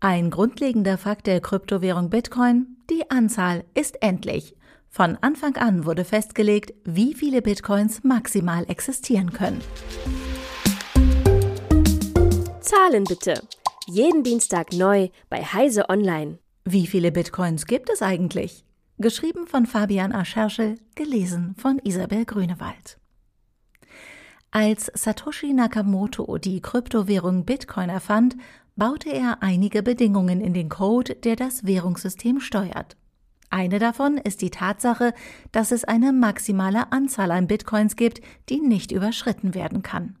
Ein grundlegender Fakt der Kryptowährung Bitcoin, die Anzahl ist endlich. Von Anfang an wurde festgelegt, wie viele Bitcoins maximal existieren können. Zahlen bitte. Jeden Dienstag neu bei Heise Online. Wie viele Bitcoins gibt es eigentlich? Geschrieben von Fabian Ascherschel, gelesen von Isabel Grünewald. Als Satoshi Nakamoto die Kryptowährung Bitcoin erfand, baute er einige Bedingungen in den Code, der das Währungssystem steuert. Eine davon ist die Tatsache, dass es eine maximale Anzahl an Bitcoins gibt, die nicht überschritten werden kann.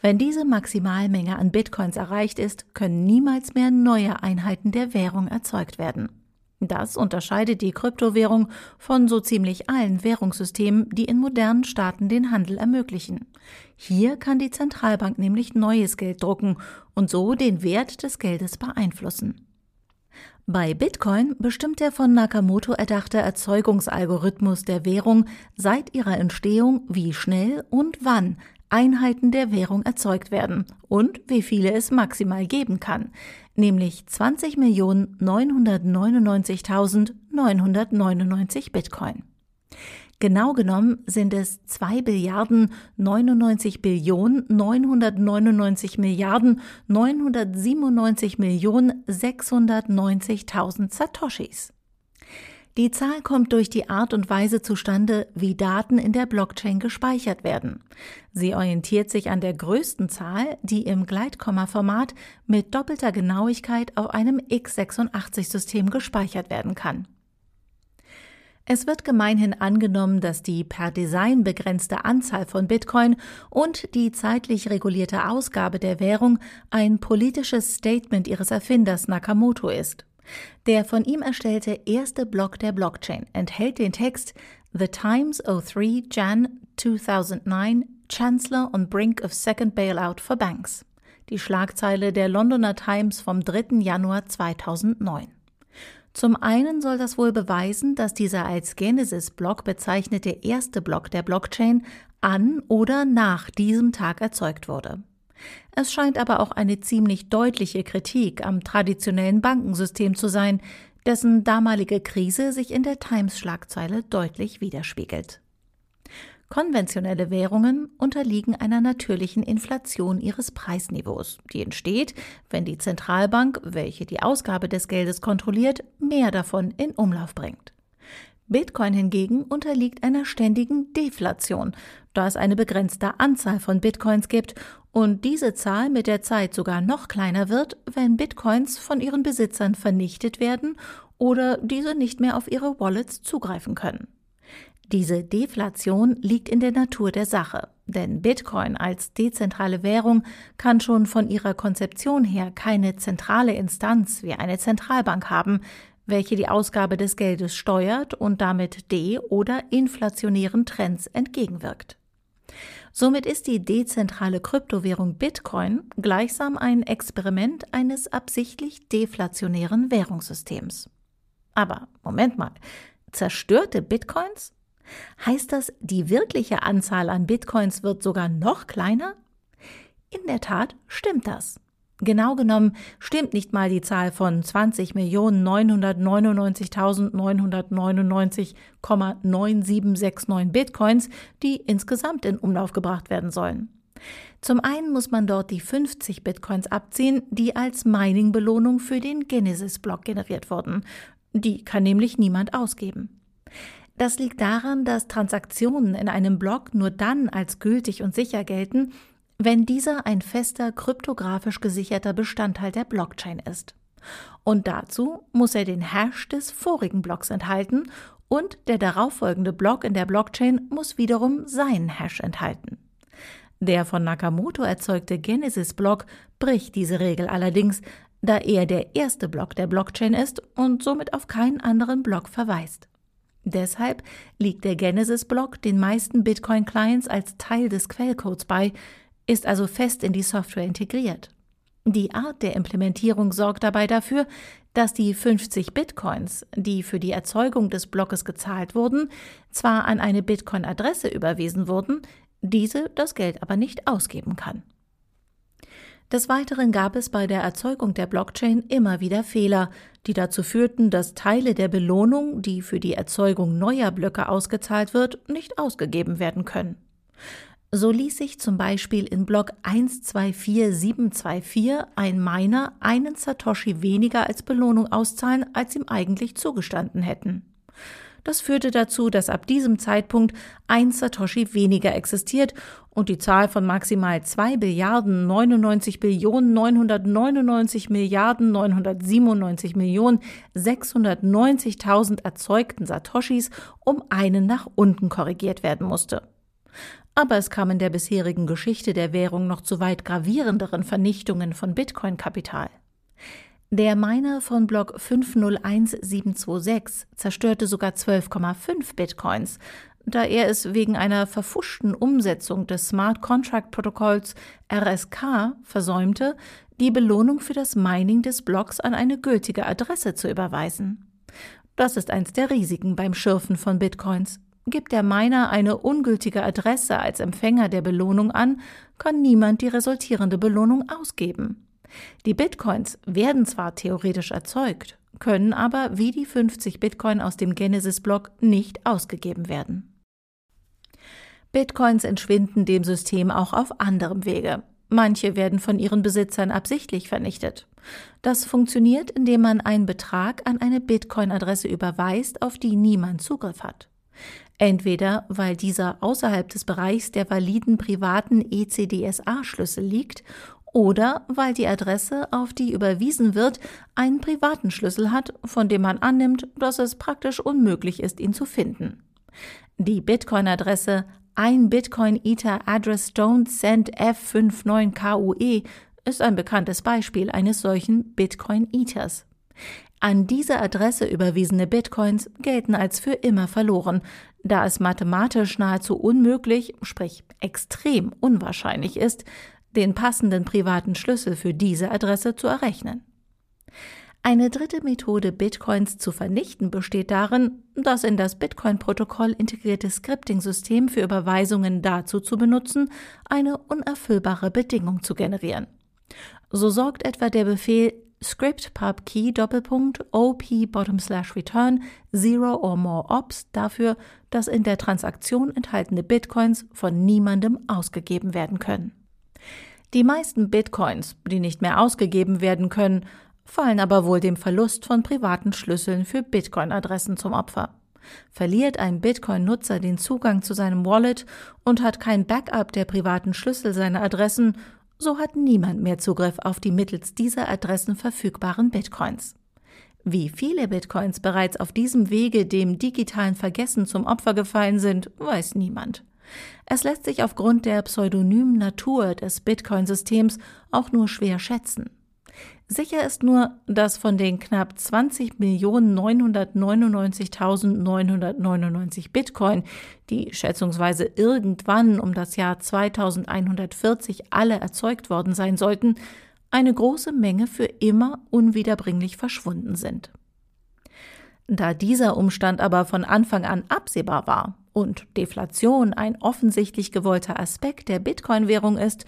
Wenn diese Maximalmenge an Bitcoins erreicht ist, können niemals mehr neue Einheiten der Währung erzeugt werden. Das unterscheidet die Kryptowährung von so ziemlich allen Währungssystemen, die in modernen Staaten den Handel ermöglichen. Hier kann die Zentralbank nämlich neues Geld drucken und so den Wert des Geldes beeinflussen. Bei Bitcoin bestimmt der von Nakamoto erdachte Erzeugungsalgorithmus der Währung seit ihrer Entstehung, wie schnell und wann Einheiten der Währung erzeugt werden und wie viele es maximal geben kann, nämlich 20.999.999 Bitcoin. Genau genommen sind es 2 Billiarden 99 Billionen 999 Milliarden 997 Millionen 690.000 Satoshis. Die Zahl kommt durch die Art und Weise zustande, wie Daten in der Blockchain gespeichert werden. Sie orientiert sich an der größten Zahl, die im Gleitkomma-Format mit doppelter Genauigkeit auf einem x86-System gespeichert werden kann. Es wird gemeinhin angenommen, dass die per Design begrenzte Anzahl von Bitcoin und die zeitlich regulierte Ausgabe der Währung ein politisches Statement ihres Erfinders Nakamoto ist. Der von ihm erstellte erste Block der Blockchain enthält den Text The Times 03 Jan 2009 Chancellor on Brink of Second Bailout for Banks. Die Schlagzeile der Londoner Times vom 3. Januar 2009. Zum einen soll das wohl beweisen, dass dieser als Genesis-Block bezeichnete erste Block der Blockchain an oder nach diesem Tag erzeugt wurde. Es scheint aber auch eine ziemlich deutliche Kritik am traditionellen Bankensystem zu sein, dessen damalige Krise sich in der Times-Schlagzeile deutlich widerspiegelt. Konventionelle Währungen unterliegen einer natürlichen Inflation ihres Preisniveaus, die entsteht, wenn die Zentralbank, welche die Ausgabe des Geldes kontrolliert, mehr davon in Umlauf bringt. Bitcoin hingegen unterliegt einer ständigen Deflation, da es eine begrenzte Anzahl von Bitcoins gibt und diese Zahl mit der Zeit sogar noch kleiner wird, wenn Bitcoins von ihren Besitzern vernichtet werden oder diese nicht mehr auf ihre Wallets zugreifen können. Diese Deflation liegt in der Natur der Sache, denn Bitcoin als dezentrale Währung kann schon von ihrer Konzeption her keine zentrale Instanz wie eine Zentralbank haben, welche die Ausgabe des Geldes steuert und damit de- oder inflationären Trends entgegenwirkt. Somit ist die dezentrale Kryptowährung Bitcoin gleichsam ein Experiment eines absichtlich deflationären Währungssystems. Aber Moment mal, zerstörte Bitcoins? Heißt das, die wirkliche Anzahl an Bitcoins wird sogar noch kleiner? In der Tat stimmt das. Genau genommen stimmt nicht mal die Zahl von 20.999.999,9769 Bitcoins, die insgesamt in Umlauf gebracht werden sollen. Zum einen muss man dort die 50 Bitcoins abziehen, die als Mining-Belohnung für den Genesis-Block generiert wurden. Die kann nämlich niemand ausgeben. Das liegt daran, dass Transaktionen in einem Block nur dann als gültig und sicher gelten, wenn dieser ein fester kryptografisch gesicherter Bestandteil der Blockchain ist. Und dazu muss er den Hash des vorigen Blocks enthalten und der darauffolgende Block in der Blockchain muss wiederum seinen Hash enthalten. Der von Nakamoto erzeugte Genesis-Block bricht diese Regel allerdings, da er der erste Block der Blockchain ist und somit auf keinen anderen Block verweist. Deshalb liegt der Genesis-Block den meisten Bitcoin-Clients als Teil des Quellcodes bei, ist also fest in die Software integriert. Die Art der Implementierung sorgt dabei dafür, dass die 50 Bitcoins, die für die Erzeugung des Blockes gezahlt wurden, zwar an eine Bitcoin-Adresse überwiesen wurden, diese das Geld aber nicht ausgeben kann. Des Weiteren gab es bei der Erzeugung der Blockchain immer wieder Fehler, die dazu führten, dass Teile der Belohnung, die für die Erzeugung neuer Blöcke ausgezahlt wird, nicht ausgegeben werden können. So ließ sich zum Beispiel in Block 124724 ein Miner einen Satoshi weniger als Belohnung auszahlen, als ihm eigentlich zugestanden hätten. Das führte dazu, dass ab diesem Zeitpunkt ein Satoshi weniger existiert und die Zahl von maximal 2 Billiarden 99 Billionen 999 Milliarden 997 Millionen 690.000 erzeugten Satoshis um einen nach unten korrigiert werden musste. Aber es kam in der bisherigen Geschichte der Währung noch zu weit gravierenderen Vernichtungen von Bitcoin-Kapital. Der Miner von Block 501726 zerstörte sogar 12,5 Bitcoins, da er es wegen einer verfuschten Umsetzung des Smart Contract Protokolls RSK versäumte, die Belohnung für das Mining des Blocks an eine gültige Adresse zu überweisen. Das ist eins der Risiken beim Schürfen von Bitcoins. Gibt der Miner eine ungültige Adresse als Empfänger der Belohnung an, kann niemand die resultierende Belohnung ausgeben. Die Bitcoins werden zwar theoretisch erzeugt, können aber wie die 50 Bitcoin aus dem Genesis-Block nicht ausgegeben werden. Bitcoins entschwinden dem System auch auf anderem Wege. Manche werden von ihren Besitzern absichtlich vernichtet. Das funktioniert, indem man einen Betrag an eine Bitcoin-Adresse überweist, auf die niemand Zugriff hat. Entweder weil dieser außerhalb des Bereichs der validen privaten ECDSA-Schlüssel liegt oder weil die Adresse, auf die überwiesen wird, einen privaten Schlüssel hat, von dem man annimmt, dass es praktisch unmöglich ist, ihn zu finden. Die Bitcoin-Adresse ein Bitcoin Ether Address Don't Send F59 KUE ist ein bekanntes Beispiel eines solchen Bitcoin Ethers. An diese Adresse überwiesene Bitcoins gelten als für immer verloren, da es mathematisch nahezu unmöglich, sprich extrem unwahrscheinlich ist, den passenden privaten Schlüssel für diese Adresse zu errechnen. Eine dritte Methode, Bitcoins zu vernichten, besteht darin, das in das Bitcoin-Protokoll integrierte Scripting-System für Überweisungen dazu zu benutzen, eine unerfüllbare Bedingung zu generieren. So sorgt etwa der Befehl script pub key Doppelpunkt op bottom slash return zero or more ops dafür, dass in der Transaktion enthaltene Bitcoins von niemandem ausgegeben werden können. Die meisten Bitcoins, die nicht mehr ausgegeben werden können, fallen aber wohl dem Verlust von privaten Schlüsseln für Bitcoin-Adressen zum Opfer. Verliert ein Bitcoin-Nutzer den Zugang zu seinem Wallet und hat kein Backup der privaten Schlüssel seiner Adressen, so hat niemand mehr Zugriff auf die mittels dieser Adressen verfügbaren Bitcoins. Wie viele Bitcoins bereits auf diesem Wege dem digitalen Vergessen zum Opfer gefallen sind, weiß niemand. Es lässt sich aufgrund der pseudonymen Natur des Bitcoin-Systems auch nur schwer schätzen. Sicher ist nur, dass von den knapp 20.999.999 Bitcoin, die schätzungsweise irgendwann um das Jahr 2140 alle erzeugt worden sein sollten, eine große Menge für immer unwiederbringlich verschwunden sind. Da dieser Umstand aber von Anfang an absehbar war und Deflation ein offensichtlich gewollter Aspekt der Bitcoin-Währung ist,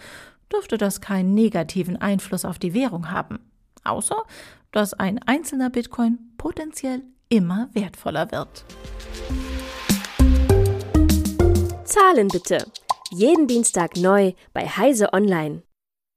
dürfte das keinen negativen Einfluss auf die Währung haben. Außer, dass ein einzelner Bitcoin potenziell immer wertvoller wird. Zahlen bitte. Jeden Dienstag neu bei Heise Online.